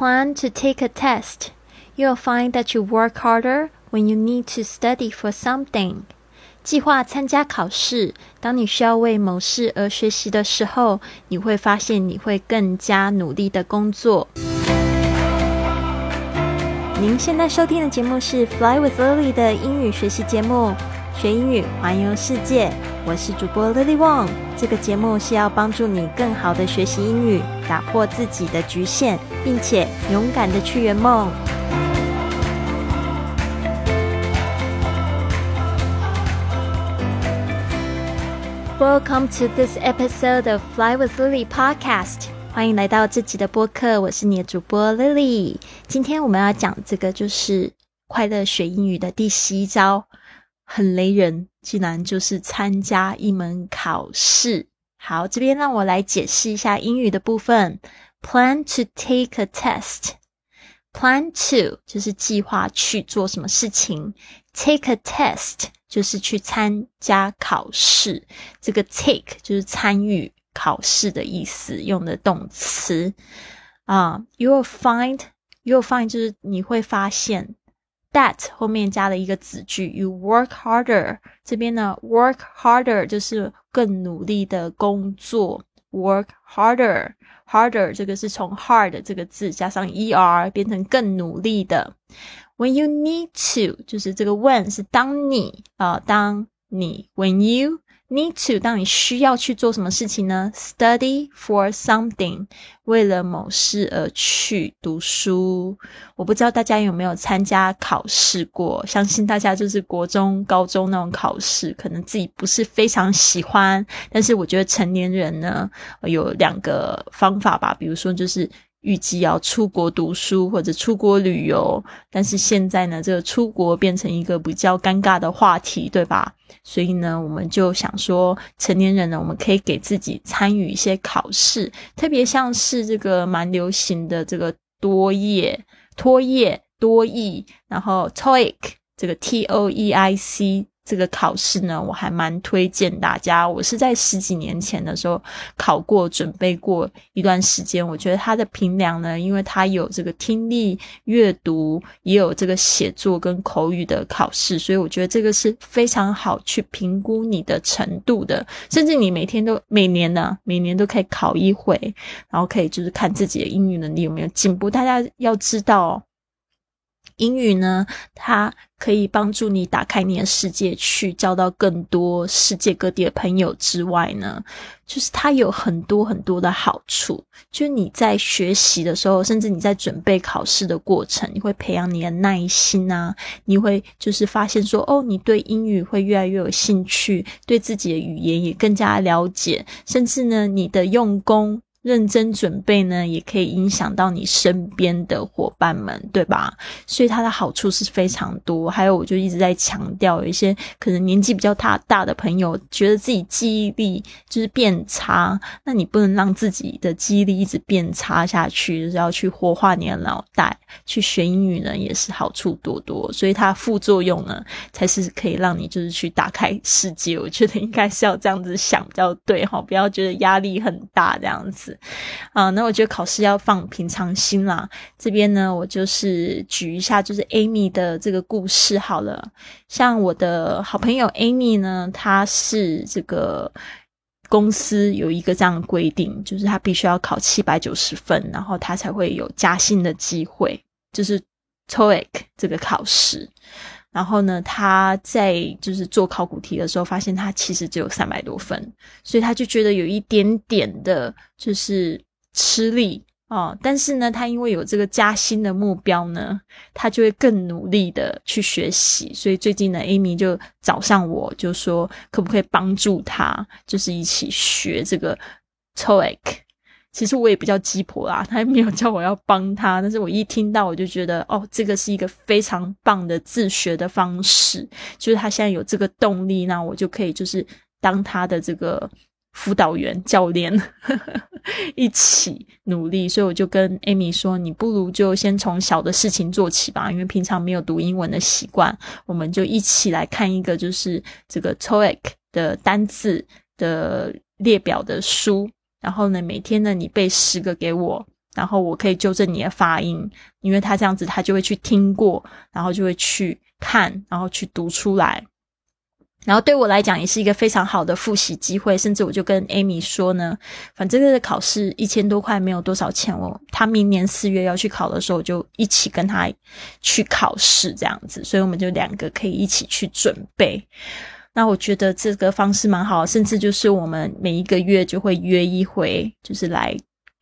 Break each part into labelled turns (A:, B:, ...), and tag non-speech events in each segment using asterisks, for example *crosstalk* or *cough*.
A: plan to take a test, you'll find that you work harder when you need to study for something. 计划参加考试，当你需要为某事而学习的时候，你会发现你会更加努力的工作。您现在收听的节目是《Fly with Lily》的英语学习节目，学英语环游世界。我是主播 Lily Wong。这个节目是要帮助你更好的学习英语，打破自己的局限，并且勇敢的去圆梦。Welcome to this episode of Fly with Lily podcast。欢迎来到这集的播客，我是你的主播 Lily。今天我们要讲这个就是快乐学英语的第十一招，很雷人，竟然就是参加一门考试。好，这边让我来解释一下英语的部分。Plan to take a test。Plan to 就是计划去做什么事情，take a test 就是去参加考试。这个 take 就是参与考试的意思，用的动词啊。You'll find, you'll find 就是你会发现，that 后面加了一个子句，you work harder。这边呢，work harder 就是更努力的工作，work harder。harder 这个是从 hard 这个字加上 er 变成更努力的。When you need to 就是这个 when 是当你啊、当你 when you need to 当你需要去做什么事情呢？Study for something 为了某事而去读书。我不知道大家有没有参加考试过，相信大家就是国中、高中那种考试，可能自己不是非常喜欢。但是我觉得成年人呢，有两个方法吧，比如说就是。预计要出国读书或者出国旅游，但是现在呢，这个出国变成一个比较尴尬的话题，对吧？所以呢，我们就想说，成年人呢，我们可以给自己参与一些考试，特别像是这个蛮流行的这个多业、托业、多益，然后 TOEIC 这个 T O E I C。这个考试呢，我还蛮推荐大家。我是在十几年前的时候考过，准备过一段时间。我觉得它的评量呢，因为它有这个听力、阅读，也有这个写作跟口语的考试，所以我觉得这个是非常好去评估你的程度的。甚至你每天都、每年呢，每年都可以考一回，然后可以就是看自己的英语能力有没有进步。大家要知道。英语呢，它可以帮助你打开你的世界，去交到更多世界各地的朋友之外呢，就是它有很多很多的好处。就是你在学习的时候，甚至你在准备考试的过程，你会培养你的耐心啊，你会就是发现说，哦，你对英语会越来越有兴趣，对自己的语言也更加了解，甚至呢，你的用功。认真准备呢，也可以影响到你身边的伙伴们，对吧？所以它的好处是非常多。还有，我就一直在强调，有一些可能年纪比较大大的朋友，觉得自己记忆力就是变差，那你不能让自己的记忆力一直变差下去，就是要去活化你的脑袋。去学英语呢，也是好处多多。所以它副作用呢，才是可以让你就是去打开世界。我觉得应该是要这样子想比较对哈，不要觉得压力很大这样子。啊，那我觉得考试要放平常心啦。这边呢，我就是举一下，就是 Amy 的这个故事好了。像我的好朋友 Amy 呢，她是这个公司有一个这样的规定，就是她必须要考七百九十分，然后她才会有加薪的机会，就是 TOEIC 这个考试。然后呢，他在就是做考古题的时候，发现他其实只有三百多分，所以他就觉得有一点点的，就是吃力哦。但是呢，他因为有这个加薪的目标呢，他就会更努力的去学习。所以最近呢，Amy 就找上我，就说可不可以帮助他，就是一起学这个 TOEIC。其实我也比较鸡婆啦，*laughs* 他没有叫我要帮他，但是我一听到我就觉得，哦，这个是一个非常棒的自学的方式，就是他现在有这个动力，那我就可以就是当他的这个辅导员教练，*laughs* 一起努力。所以我就跟 Amy 说，你不如就先从小的事情做起吧，因为平常没有读英文的习惯，我们就一起来看一个就是这个 TOEIC 的单字的列表的书。然后呢，每天呢，你背十个给我，然后我可以纠正你的发音，因为他这样子他就会去听过，然后就会去看，然后去读出来。然后对我来讲也是一个非常好的复习机会，甚至我就跟 Amy 说呢，反正这个考试一千多块没有多少钱哦，他明年四月要去考的时候，我就一起跟他去考试这样子，所以我们就两个可以一起去准备。那我觉得这个方式蛮好，甚至就是我们每一个月就会约一回，就是来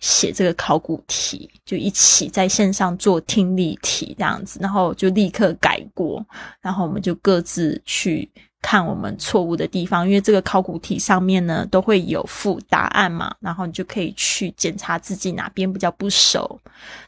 A: 写这个考古题，就一起在线上做听力题这样子，然后就立刻改过，然后我们就各自去。看我们错误的地方，因为这个考古题上面呢都会有附答案嘛，然后你就可以去检查自己哪边比较不熟。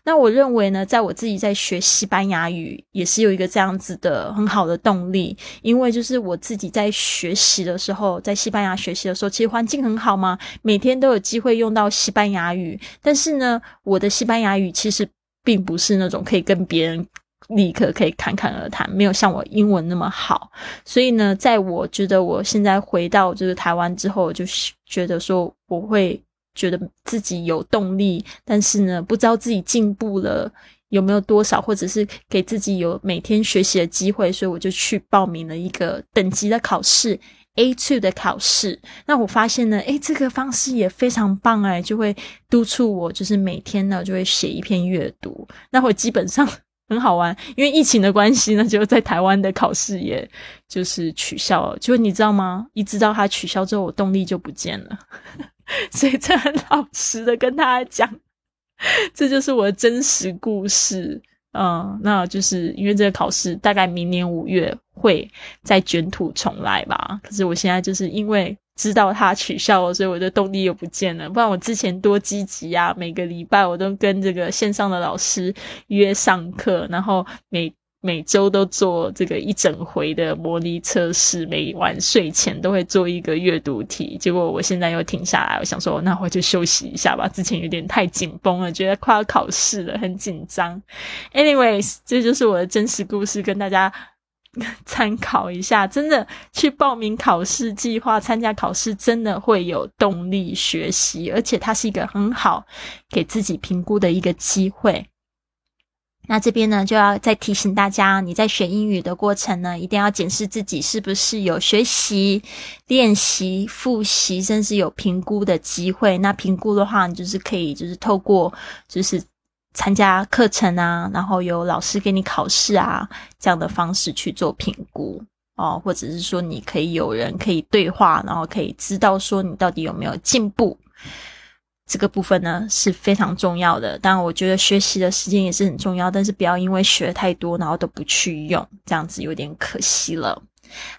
A: 那我认为呢，在我自己在学西班牙语也是有一个这样子的很好的动力，因为就是我自己在学习的时候，在西班牙学习的时候，其实环境很好嘛，每天都有机会用到西班牙语。但是呢，我的西班牙语其实并不是那种可以跟别人。立刻可以侃侃而谈，没有像我英文那么好。所以呢，在我觉得我现在回到就是台湾之后，就是觉得说我会觉得自己有动力，但是呢，不知道自己进步了有没有多少，或者是给自己有每天学习的机会，所以我就去报名了一个等级的考试 A two 的考试。那我发现呢，诶，这个方式也非常棒哎，就会督促我，就是每天呢就会写一篇阅读。那我基本上。很好玩，因为疫情的关系呢，就在台湾的考试也就是取消了。就你知道吗？一知道它取消之后，我动力就不见了。*laughs* 所以这很老实的跟大家讲，这就是我的真实故事。嗯，那就是因为这个考试大概明年五月会再卷土重来吧。可是我现在就是因为。知道他取消了，所以我的动力又不见了。不然我之前多积极啊！每个礼拜我都跟这个线上的老师约上课，然后每每周都做这个一整回的模拟测试，每晚睡前都会做一个阅读题。结果我现在又停下来，我想说，那我就休息一下吧。之前有点太紧绷了，觉得快要考试了，很紧张。Anyways，这就是我的真实故事，跟大家。*laughs* 参考一下，真的去报名考试计划，参加考试真的会有动力学习，而且它是一个很好给自己评估的一个机会。那这边呢，就要再提醒大家，你在学英语的过程呢，一定要检视自己是不是有学习、练习、复习，甚至有评估的机会。那评估的话，你就是可以，就是透过，就是。参加课程啊，然后有老师给你考试啊，这样的方式去做评估哦，或者是说你可以有人可以对话，然后可以知道说你到底有没有进步，这个部分呢是非常重要的。当然，我觉得学习的时间也是很重要，但是不要因为学太多，然后都不去用，这样子有点可惜了。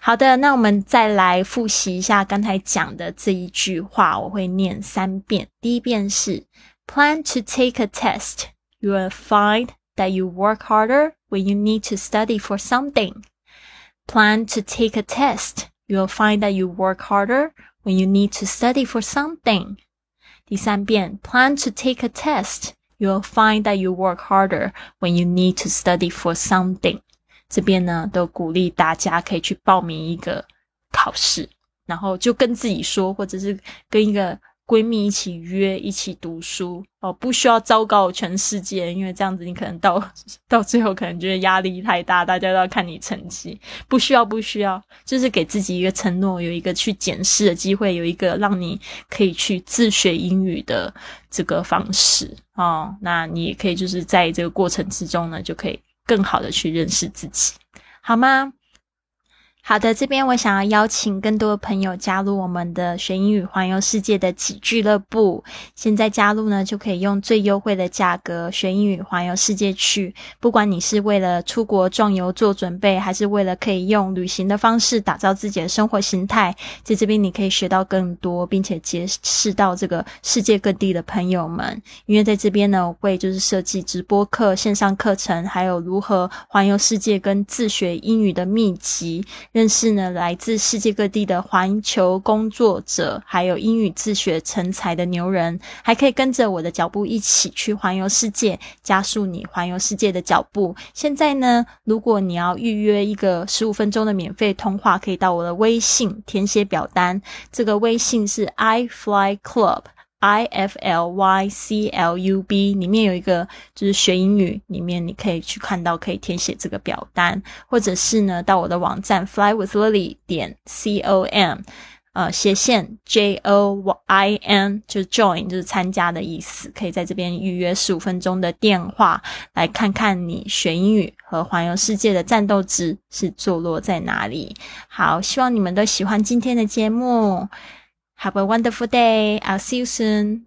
A: 好的，那我们再来复习一下刚才讲的这一句话，我会念三遍。第一遍是 Plan to take a test。you will find that you work harder when you need to study for something. Plan to take a test. You'll find that you work harder when you need to study for something. 第三遍, plan to take a test. You'll find that you work harder when you need to study for something. 这边呢，都鼓励大家可以去报名一个考试，然后就跟自己说，或者是跟一个 闺蜜一起约一起读书哦，不需要昭告全世界，因为这样子你可能到 *laughs* 到最后可能觉得压力太大，大家都要看你成绩。不需要，不需要，就是给自己一个承诺，有一个去检视的机会，有一个让你可以去自学英语的这个方式哦。那你也可以就是在这个过程之中呢，就可以更好的去认识自己，好吗？好的，这边我想要邀请更多的朋友加入我们的学英语环游世界的几俱乐部。现在加入呢，就可以用最优惠的价格学英语环游世界去。不管你是为了出国壮游做准备，还是为了可以用旅行的方式打造自己的生活形态，在这边你可以学到更多，并且结识到这个世界各地的朋友们。因为在这边呢，我会就是设计直播课、线上课程，还有如何环游世界跟自学英语的秘籍。认识呢，来自世界各地的环球工作者，还有英语自学成才的牛人，还可以跟着我的脚步一起去环游世界，加速你环游世界的脚步。现在呢，如果你要预约一个十五分钟的免费通话，可以到我的微信填写表单，这个微信是 i fly club。I f l y c l u b，里面有一个就是学英语，里面你可以去看到可以填写这个表单，或者是呢到我的网站 flywithlily 点 c o m。呃，斜线 J O I N 就是 join，就是参加的意思。可以在这边预约十五分钟的电话，来看看你学英语和环游世界的战斗值是坐落在哪里。好，希望你们都喜欢今天的节目。Have a wonderful day. I'll see you soon.